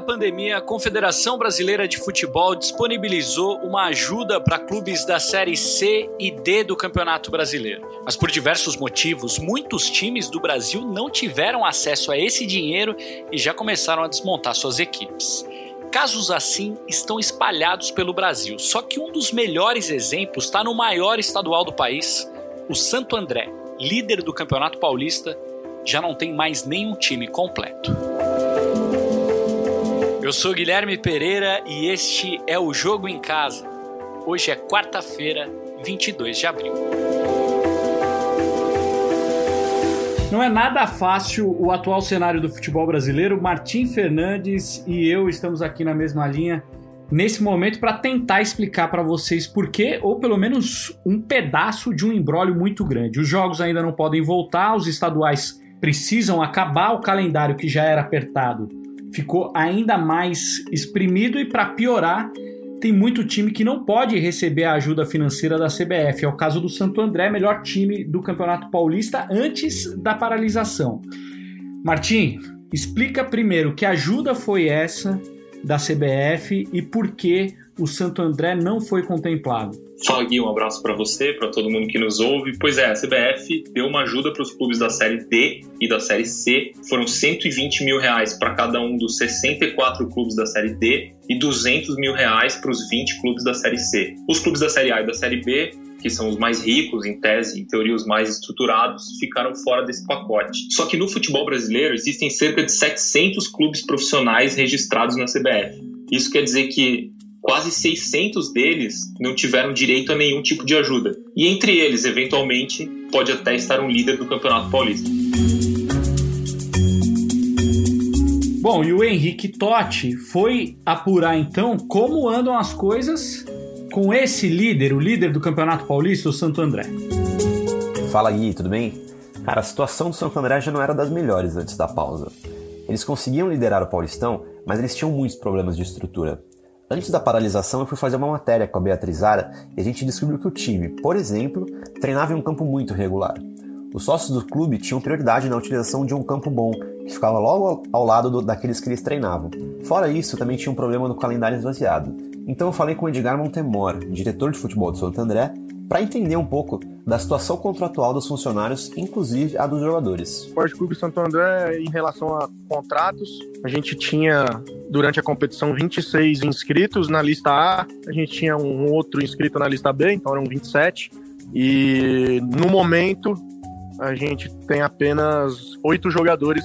da pandemia, a Confederação Brasileira de Futebol disponibilizou uma ajuda para clubes da Série C e D do Campeonato Brasileiro. Mas por diversos motivos, muitos times do Brasil não tiveram acesso a esse dinheiro e já começaram a desmontar suas equipes. Casos assim estão espalhados pelo Brasil, só que um dos melhores exemplos está no maior estadual do país, o Santo André, líder do Campeonato Paulista, já não tem mais nenhum time completo. Eu sou Guilherme Pereira e este é o Jogo em Casa. Hoje é quarta-feira, 22 de abril. Não é nada fácil o atual cenário do futebol brasileiro. Martim Fernandes e eu estamos aqui na mesma linha nesse momento para tentar explicar para vocês por quê, ou pelo menos um pedaço de um embrólio muito grande. Os jogos ainda não podem voltar, os estaduais precisam acabar, o calendário que já era apertado ficou ainda mais exprimido e para piorar, tem muito time que não pode receber a ajuda financeira da CBF. É o caso do Santo André, melhor time do Campeonato Paulista antes da paralisação. Martim, explica primeiro que ajuda foi essa da CBF e por que o Santo André não foi contemplado. Fala Gui, um abraço para você, para todo mundo que nos ouve. Pois é, a CBF deu uma ajuda para os clubes da Série D e da Série C. Foram 120 mil reais para cada um dos 64 clubes da Série D e 200 mil reais para os 20 clubes da Série C. Os clubes da Série A e da Série B que são os mais ricos, em tese, em teoria os mais estruturados, ficaram fora desse pacote. Só que no futebol brasileiro existem cerca de 700 clubes profissionais registrados na CBF. Isso quer dizer que quase 600 deles não tiveram direito a nenhum tipo de ajuda. E entre eles, eventualmente, pode até estar um líder do Campeonato Paulista. Bom, e o Henrique Totti foi apurar então como andam as coisas com esse líder, o líder do Campeonato Paulista, o Santo André. Fala Gui, tudo bem? Cara, a situação do Santo André já não era das melhores antes da pausa. Eles conseguiam liderar o Paulistão, mas eles tinham muitos problemas de estrutura. Antes da paralisação, eu fui fazer uma matéria com a Beatriz Zara e a gente descobriu que o time, por exemplo, treinava em um campo muito regular. Os sócios do clube tinham prioridade na utilização de um campo bom, que ficava logo ao lado do, daqueles que eles treinavam. Fora isso, também tinha um problema no calendário esvaziado. Então eu falei com o Edgar Montemor, diretor de futebol de Santo André, para entender um pouco da situação contratual dos funcionários, inclusive a dos jogadores. O Esporte Clube Santo André, em relação a contratos, a gente tinha, durante a competição, 26 inscritos na lista A, a gente tinha um outro inscrito na lista B, então eram 27. E no momento, a gente tem apenas oito jogadores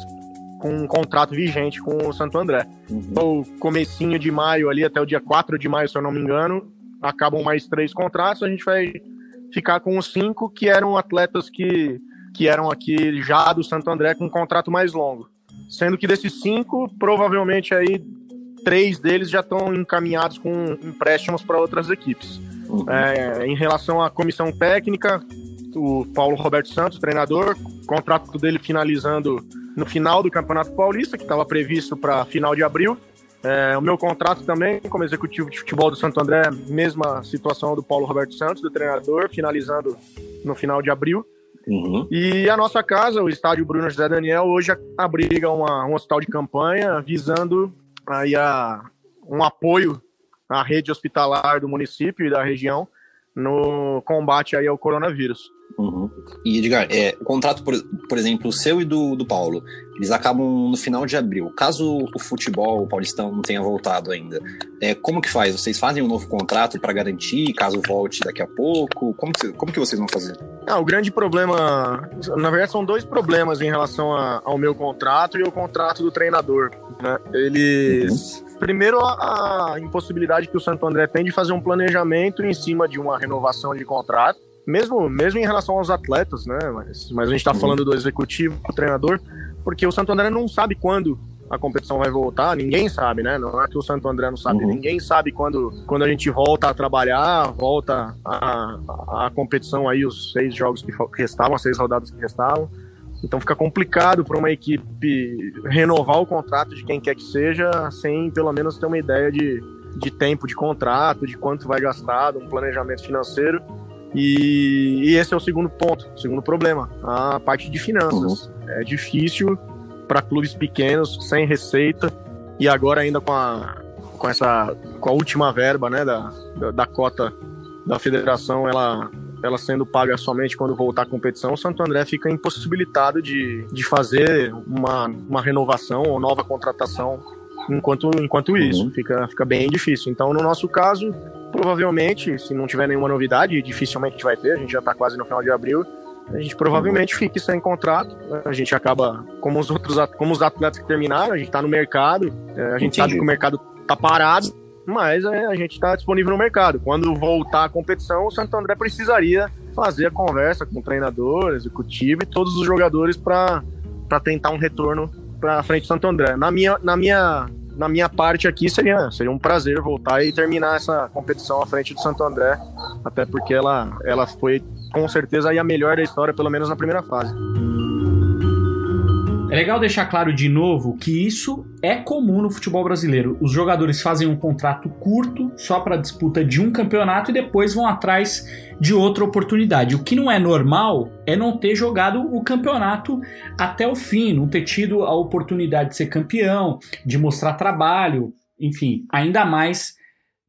com um contrato vigente com o Santo André. Uhum. Então, comecinho de maio ali até o dia 4 de maio, se eu não me engano, acabam mais três contratos, a gente vai ficar com os cinco que eram atletas que, que eram aqui já do Santo André com um contrato mais longo. Sendo que desses cinco, provavelmente aí três deles já estão encaminhados com empréstimos para outras equipes. Uhum. É, em relação à comissão técnica, o Paulo Roberto Santos, treinador, contrato dele finalizando no final do Campeonato Paulista, que estava previsto para final de abril. É, o meu contrato também, como executivo de futebol do Santo André, mesma situação do Paulo Roberto Santos, do treinador, finalizando no final de abril. Uhum. E a nossa casa, o estádio Bruno José Daniel, hoje abriga uma, um hospital de campanha visando aí a, um apoio à rede hospitalar do município e da região no combate aí ao coronavírus. Uhum. E Edgar, é, o contrato, por, por exemplo, o seu e do, do Paulo, eles acabam no final de abril. Caso o futebol o paulistão não tenha voltado ainda, é, como que faz? Vocês fazem um novo contrato para garantir, caso volte daqui a pouco? Como que, como que vocês vão fazer? Ah, o grande problema, na verdade, são dois problemas em relação a, ao meu contrato e o contrato do treinador. Né? Eles. Uhum. Primeiro, a, a impossibilidade que o Santo André tem de fazer um planejamento em cima de uma renovação de contrato mesmo, mesmo em relação aos atletas, né? Mas, mas a gente está falando do executivo, do treinador, porque o Santo André não sabe quando a competição vai voltar, ninguém sabe, né? Não é que o Santo André não sabe, uhum. ninguém sabe quando, quando a gente volta a trabalhar, volta a, a, a competição aí, os seis jogos que restavam, as seis rodadas que restavam. Então fica complicado para uma equipe renovar o contrato de quem quer que seja, sem pelo menos ter uma ideia de, de tempo de contrato, de quanto vai gastar, um planejamento financeiro. E, e, esse é o segundo ponto, o segundo problema, a parte de finanças. Uhum. É difícil para clubes pequenos, sem receita, e agora ainda com a, com essa com a última verba né, da, da, da cota da federação, ela ela sendo paga somente quando voltar à competição, o Santo André fica impossibilitado de, de fazer uma, uma renovação ou nova contratação enquanto, enquanto uhum. isso. Fica, fica bem difícil. Então, no nosso caso, provavelmente, se não tiver nenhuma novidade, dificilmente a gente vai ter, a gente já está quase no final de abril, a gente provavelmente fique sem contrato. A gente acaba, como os outros como os atletas que terminaram, a gente está no mercado, é, a gente Entendi. sabe que o mercado está parado, mas é, a gente está disponível no mercado. Quando voltar a competição, o Santo André precisaria fazer a conversa com o treinador, executivo e todos os jogadores para tentar um retorno para frente do Santo André. Na minha, na minha, na minha parte aqui seria, seria um prazer voltar e terminar essa competição à frente do Santo André, até porque ela, ela foi com certeza a melhor da história, pelo menos na primeira fase. É legal deixar claro de novo que isso é comum no futebol brasileiro. Os jogadores fazem um contrato curto só para disputa de um campeonato e depois vão atrás de outra oportunidade. O que não é normal é não ter jogado o campeonato até o fim, não ter tido a oportunidade de ser campeão, de mostrar trabalho, enfim, ainda mais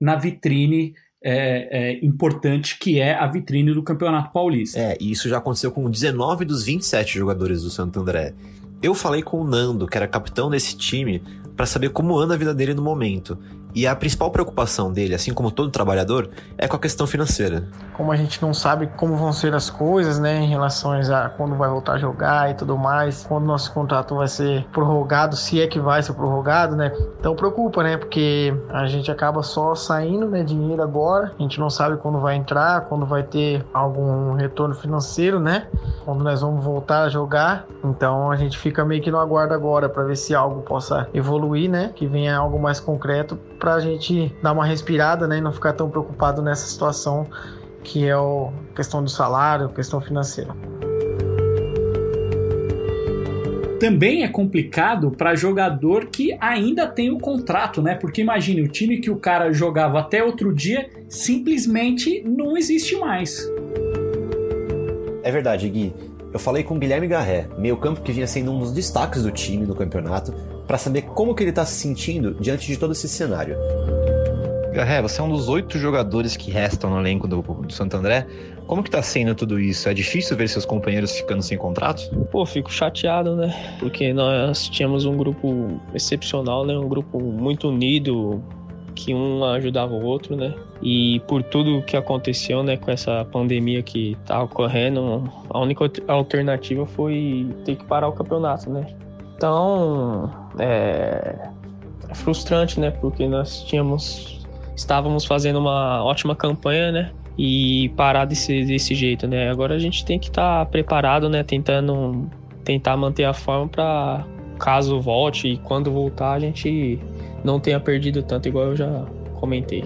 na vitrine é, é, importante que é a vitrine do Campeonato Paulista. É, e isso já aconteceu com 19 dos 27 jogadores do Santo André. Eu falei com o Nando, que era capitão desse time, para saber como anda a vida dele no momento. E a principal preocupação dele, assim como todo trabalhador, é com a questão financeira. Como a gente não sabe como vão ser as coisas, né, em relação a quando vai voltar a jogar e tudo mais, quando nosso contrato vai ser prorrogado, se é que vai ser prorrogado, né? Então preocupa, né? Porque a gente acaba só saindo, né, dinheiro agora, a gente não sabe quando vai entrar, quando vai ter algum retorno financeiro, né? Quando nós vamos voltar a jogar. Então a gente fica meio que no aguardo agora para ver se algo possa evoluir, né? Que venha algo mais concreto para a gente dar uma respirada né, e não ficar tão preocupado nessa situação que é a questão do salário, questão financeira. Também é complicado para jogador que ainda tem o contrato, né? Porque imagine, o time que o cara jogava até outro dia simplesmente não existe mais. É verdade, Gui. Eu falei com Guilherme Garré, meio campo que vinha sendo um dos destaques do time no campeonato, para saber como que ele está se sentindo diante de todo esse cenário. Garré, você é um dos oito jogadores que restam no elenco do, do Santo André. Como que tá sendo tudo isso? É difícil ver seus companheiros ficando sem contratos? Pô, fico chateado, né? Porque nós tínhamos um grupo excepcional, né? Um grupo muito unido, que um ajudava o outro, né? E por tudo que aconteceu, né, com essa pandemia que tá ocorrendo, a única alternativa foi ter que parar o campeonato, né? Então, é, é frustrante, né? Porque nós tínhamos, estávamos fazendo uma ótima campanha, né? E parar desse, desse jeito, né? Agora a gente tem que estar tá preparado, né? Tentando tentar manter a forma para caso volte e quando voltar a gente não tenha perdido tanto, igual eu já comentei.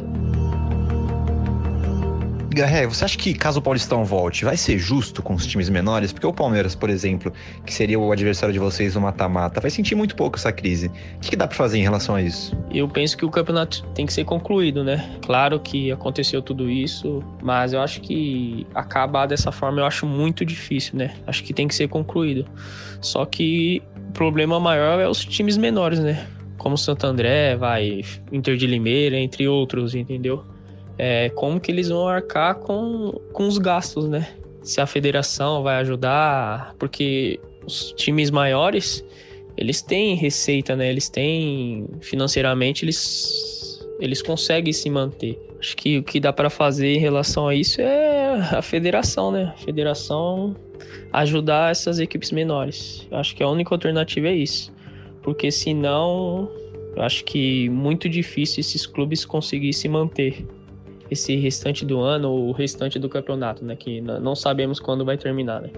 Garré, você acha que caso o Paulistão volte, vai ser justo com os times menores? Porque o Palmeiras, por exemplo, que seria o adversário de vocês no mata-mata, vai sentir muito pouco essa crise. O que, dá para fazer em relação a isso? Eu penso que o campeonato tem que ser concluído, né? Claro que aconteceu tudo isso, mas eu acho que acabar dessa forma eu acho muito difícil, né? Acho que tem que ser concluído. Só que o problema maior é os times menores, né? Como Santo André, vai, Inter de Limeira, entre outros, entendeu? É, como que eles vão arcar com, com os gastos, né? Se a federação vai ajudar, porque os times maiores, eles têm receita, né? Eles têm financeiramente, eles, eles conseguem se manter. Acho que o que dá para fazer em relação a isso é a federação, né? A federação ajudar essas equipes menores. Acho que a única alternativa é isso. Porque senão, eu acho que muito difícil esses clubes conseguirem se manter esse restante do ano ou o restante do campeonato, né? Que não sabemos quando vai terminar, né?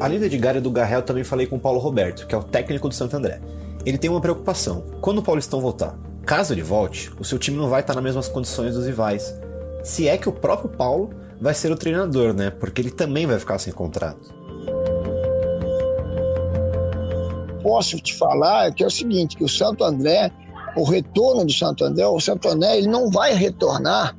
Além do Edgar e do Garrel, também falei com o Paulo Roberto, que é o técnico do Santo André. Ele tem uma preocupação. Quando o Paulistão voltar, caso ele volte, o seu time não vai estar nas mesmas condições dos rivais. Se é que o próprio Paulo vai ser o treinador, né? Porque ele também vai ficar sem contrato. Posso te falar que é o seguinte, que o Santo André o retorno do Santo André, o Santo André ele não vai retornar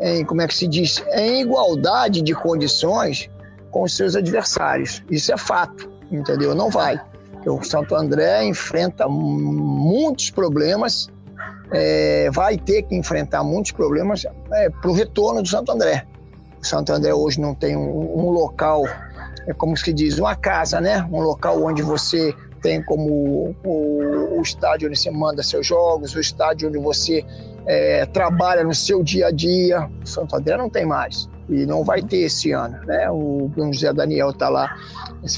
em, como é que se diz, em igualdade de condições com os seus adversários. Isso é fato, entendeu? Não vai. O Santo André enfrenta muitos problemas, é, vai ter que enfrentar muitos problemas é, para o retorno do Santo André. O Santo André hoje não tem um, um local, é como se diz, uma casa, né? Um local onde você tem como o, o, estádio onde você manda seus jogos, o estádio onde você é, trabalha no seu dia a dia. O Santo André não tem mais e não vai ter esse ano. Né? O José Daniel está lá,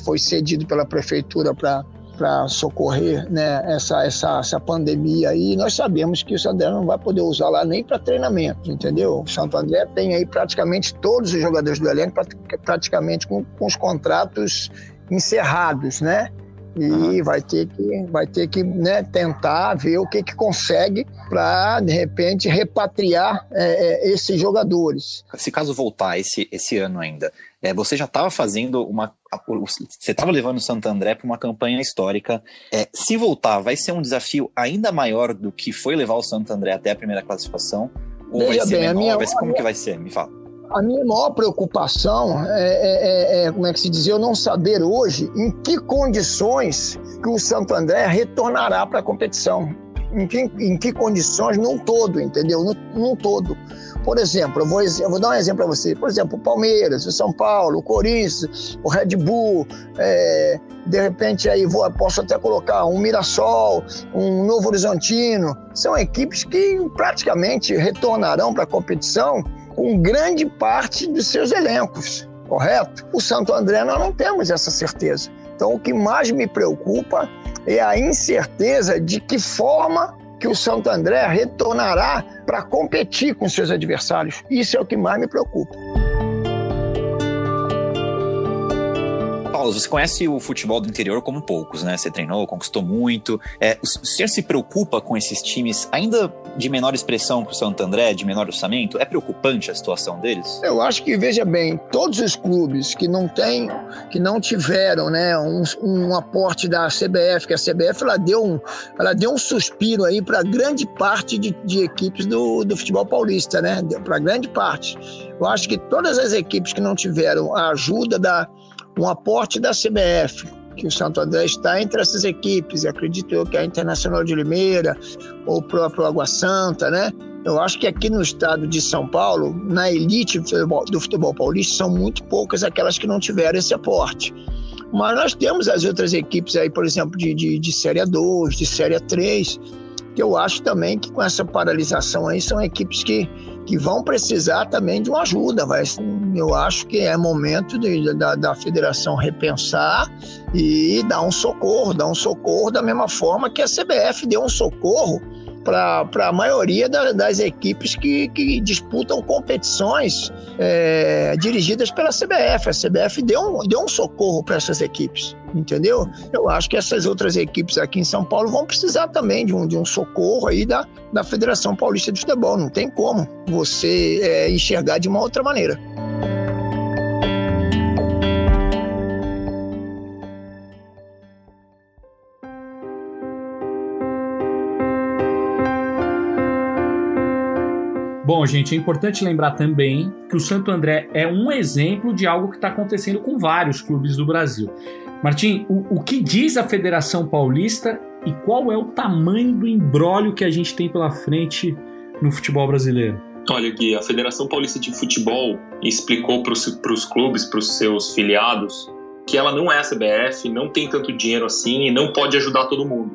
foi cedido pela prefeitura para para socorrer né, essa, essa, essa pandemia aí, nós sabemos que o Santo André não vai poder usar lá nem para treinamento, entendeu? O Santo André tem aí praticamente todos os jogadores do elenco praticamente com, com os contratos encerrados, né? E uhum. vai ter que, vai ter que né, tentar ver o que, que consegue para, de repente, repatriar é, é, esses jogadores. Se caso voltar esse, esse ano ainda, é, você já estava fazendo uma. Você estava levando o Santo André para uma campanha histórica. É, se voltar, vai ser um desafio ainda maior do que foi levar o Santo André até a primeira classificação? Ou Veja vai ser bem, menor? Minha, vai ser, como que vai ser? Me fala. A minha maior preocupação é, é, é, é, como é que se diz, eu não saber hoje em que condições que o Santo André retornará para a competição. Em que, em que condições, num todo, entendeu? Num, todo. Por exemplo, eu vou, eu vou, dar um exemplo para você. Por exemplo, o Palmeiras, o São Paulo, o Corinthians, o Red Bull, é, de repente aí vou, posso até colocar um Mirassol, um Novo Horizontino. São equipes que praticamente retornarão para a competição com grande parte dos seus elencos, correto? O Santo André nós não temos essa certeza. Então o que mais me preocupa é a incerteza de que forma que o Santo André retornará para competir com seus adversários. Isso é o que mais me preocupa. Paulo, você conhece o futebol do interior como poucos, né? Você treinou, conquistou muito. É, o senhor se preocupa com esses times ainda de menor expressão que o Santo André, de menor orçamento? É preocupante a situação deles? Eu acho que, veja bem, todos os clubes que não têm, que não tiveram né, um, um aporte da CBF, que a CBF ela deu um, ela deu um suspiro aí para grande parte de, de equipes do, do futebol paulista, né? Para grande parte. Eu acho que todas as equipes que não tiveram a ajuda da um aporte da CBF, que o Santo André está entre essas equipes, acredito eu que a Internacional de Limeira ou o próprio Água Santa, né? Eu acho que aqui no estado de São Paulo, na elite do futebol, do futebol paulista, são muito poucas aquelas que não tiveram esse aporte. Mas nós temos as outras equipes aí, por exemplo, de, de, de Série 2, de Série 3, que eu acho também que com essa paralisação aí são equipes que, que vão precisar também de uma ajuda. Vai, eu acho que é momento de, da, da federação repensar e dar um socorro, dar um socorro da mesma forma que a CBF deu um socorro para a maioria da, das equipes que, que disputam competições é, dirigidas pela CBF. A CBF deu um, deu um socorro para essas equipes, entendeu? Eu acho que essas outras equipes aqui em São Paulo vão precisar também de um, de um socorro aí da, da Federação Paulista de Futebol. Não tem como você é, enxergar de uma outra maneira. Bom, gente, é importante lembrar também que o Santo André é um exemplo de algo que está acontecendo com vários clubes do Brasil. Martim, o, o, que diz a Federação Paulista e qual é o tamanho do embrólio que a gente tem pela frente no futebol brasileiro? Olha, Gui, a Federação Paulista de Futebol explicou para os clubes, para os seus filiados, que ela não é a CBF, não tem tanto dinheiro assim e não pode ajudar todo mundo.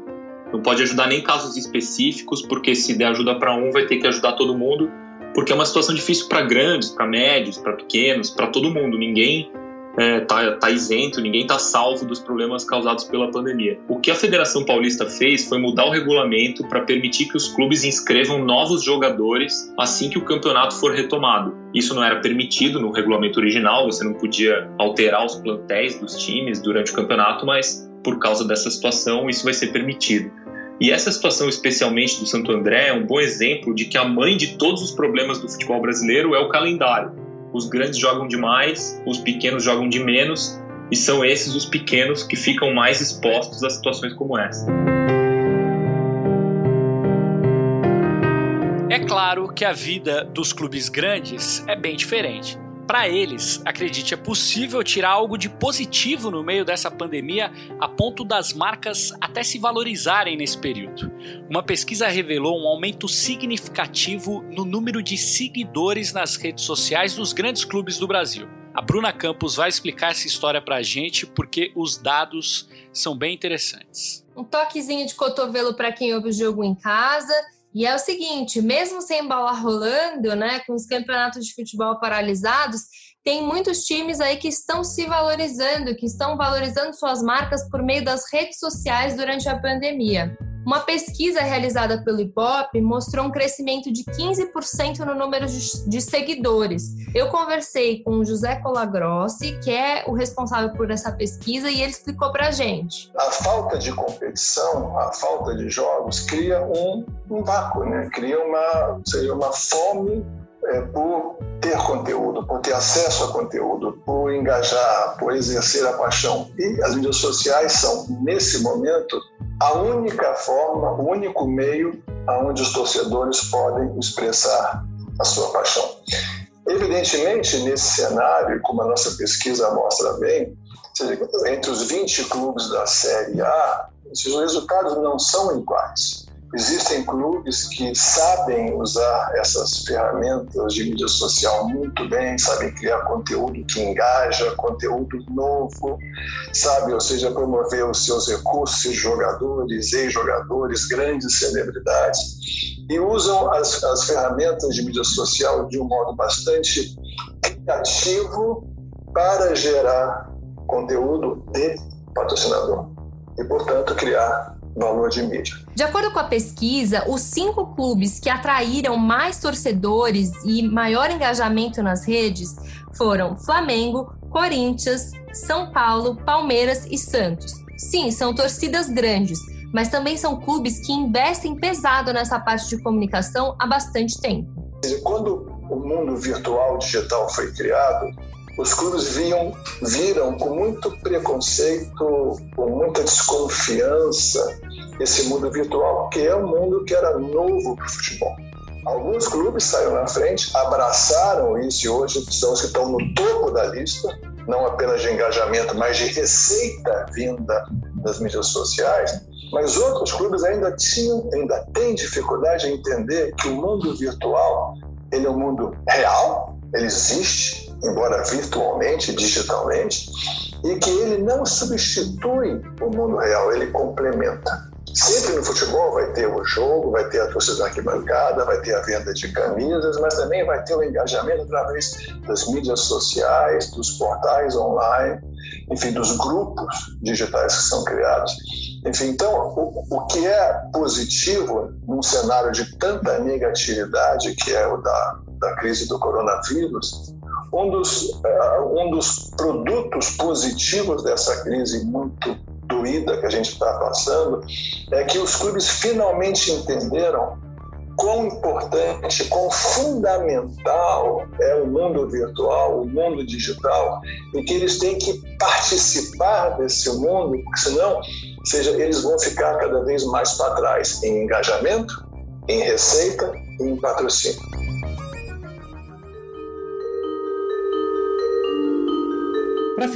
Não pode ajudar nem casos específicos, porque se der ajuda para um, vai ter que ajudar todo mundo porque é uma situação difícil para grandes, para médios, para pequenos, para todo mundo. Ninguém é, tá, tá, isento, ninguém está salvo dos problemas causados pela pandemia. O que a Federação Paulista fez foi mudar o regulamento para permitir que os clubes inscrevam novos jogadores assim que o campeonato for retomado. Isso não era permitido no regulamento original, você não podia alterar os plantéis dos times durante o campeonato, mas por causa dessa situação isso vai ser permitido. E essa situação, especialmente do Santo André, é um bom exemplo de que a mãe de todos os problemas do futebol brasileiro é o calendário. Os grandes jogam demais, os pequenos jogam de menos, e são esses os pequenos que ficam mais expostos a situações como essa. É claro que a vida dos clubes grandes é bem diferente. Para eles, acredite, é possível tirar algo de positivo no meio dessa pandemia a ponto das marcas até se valorizarem nesse período. Uma pesquisa revelou um aumento significativo no número de seguidores nas redes sociais dos grandes clubes do Brasil. A Bruna Campos vai explicar essa história para a gente porque os dados são bem interessantes. Um toquezinho de cotovelo para quem ouve o jogo em casa e é o seguinte, mesmo sem bola rolando, né, com os campeonatos de futebol paralisados, tem muitos times aí que estão se valorizando, que estão valorizando suas marcas por meio das redes sociais durante a pandemia. Uma pesquisa realizada pelo Ibope mostrou um crescimento de 15% no número de, seguidores. Eu conversei com o José Colagrossi, que é o responsável por essa pesquisa, e ele explicou para a gente. A falta de competição, a falta de jogos, cria um, um vácuo, né? cria uma, seria uma fome é, por ter conteúdo, por ter acesso a conteúdo, por engajar, por exercer a paixão. E as mídias sociais são, nesse momento, a única forma, o único meio aonde os torcedores podem expressar a sua paixão. Evidentemente, nesse cenário, como a nossa pesquisa mostra bem, entre os 20 clubes da Série A, esses resultados não são iguais. Existem clubes que sabem usar essas ferramentas de mídia social muito bem, sabem criar conteúdo que engaja, conteúdo novo, sabe, ou seja, promover os seus recursos, jogadores, ex-jogadores, grandes celebridades, e usam as, as ferramentas de mídia social de um modo bastante criativo para gerar conteúdo de patrocinador e, portanto, criar valor de mídia. De acordo com a pesquisa, os cinco clubes que atraíram mais torcedores e maior engajamento nas redes foram Flamengo, Corinthians, São Paulo, Palmeiras e Santos. Sim, são torcidas grandes, mas também são clubes que investem pesado nessa parte de comunicação há bastante tempo. Quando o mundo virtual digital foi criado, os clubes viam, viram com muito preconceito, com muita desconfiança esse mundo virtual, que é um mundo que era novo para o futebol. Alguns clubes saíram na frente, abraçaram isso e hoje são os que estão no topo da lista, não apenas de engajamento, mas de receita vinda das mídias sociais. Mas outros clubes ainda tinham, ainda têm dificuldade em entender que o mundo virtual ele é um mundo real, ele existe, embora virtualmente, digitalmente, e que ele não substitui o mundo real, ele complementa. Sempre no futebol vai ter o jogo, vai ter a torcida arquibancada, vai ter a venda de camisas, mas também vai ter o engajamento através das mídias sociais, dos portais online, enfim, dos grupos digitais que são criados. Enfim, então, o, o que é positivo num cenário de tanta negatividade que é o da, da crise do coronavírus, um dos, uh, um dos produtos positivos dessa crise muito doída que a gente está passando é que os clubes finalmente entenderam quão importante, quão fundamental é o mundo virtual, o mundo digital, e que eles têm que participar desse mundo, porque senão, seja, eles vão ficar cada vez mais para trás em engajamento, em receita e em patrocínio.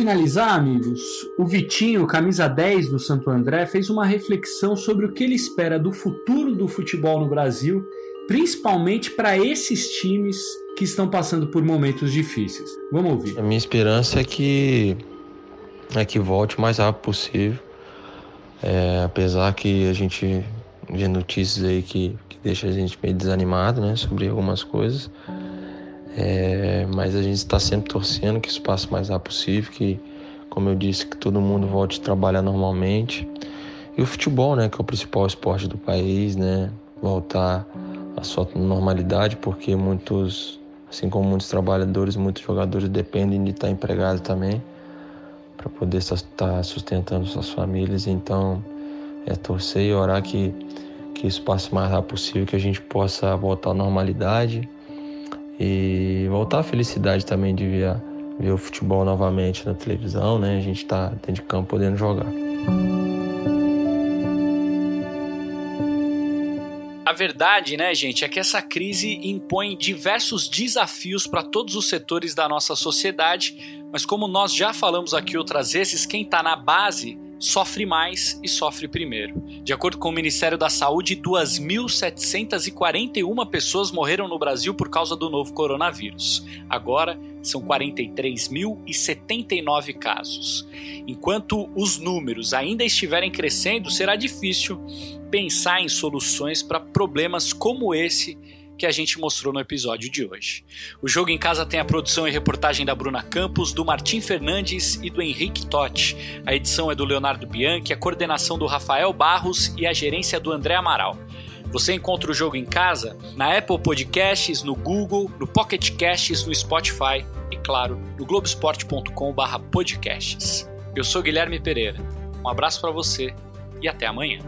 Finalizar, amigos, o Vitinho, camisa 10 do Santo André, fez uma reflexão sobre o que ele espera do futuro do futebol no Brasil, principalmente para esses times que estão passando por momentos difíceis. Vamos ouvir. A minha esperança é que é que volte o mais rápido possível. É, apesar que a gente vê notícias aí que, que deixa a gente meio desanimado, né, sobre algumas coisas. É, mas a gente está sempre torcendo que isso passe o mais rápido possível, que, como eu disse, que todo mundo volte a trabalhar normalmente. E o futebol, né, que é o principal esporte do país, né, voltar à sua normalidade, porque muitos, assim como muitos trabalhadores, muitos jogadores dependem de estar empregados também para poder estar sustentando suas famílias. Então, é torcer e orar que, que isso passe o mais rápido possível, que a gente possa voltar à normalidade e voltar à felicidade também de ver, ver o futebol novamente na televisão, né? A gente tá dentro de campo podendo jogar. A verdade, né, gente, é que essa crise impõe diversos desafios para todos os setores da nossa sociedade, mas como nós já falamos aqui outras vezes, quem está na base sofre mais e sofre primeiro. De acordo com o Ministério da Saúde, 2.741 pessoas morreram no Brasil por causa do novo coronavírus. Agora são 43.079 casos. Enquanto os números ainda estiverem crescendo, será difícil pensar em soluções para problemas como esse que a gente mostrou no episódio de hoje. O Jogo em Casa tem a produção e reportagem da Bruna Campos, do Martim Fernandes e do Henrique Totti. A edição é do Leonardo Bianchi, a coordenação do Rafael Barros e a gerência do André Amaral. Você encontra o Jogo em Casa na Apple Podcasts, no Google, no Pocket Casts, no Spotify e, claro, no globesport.com/podcasts. Eu sou Guilherme Pereira. Um abraço para você e até amanhã.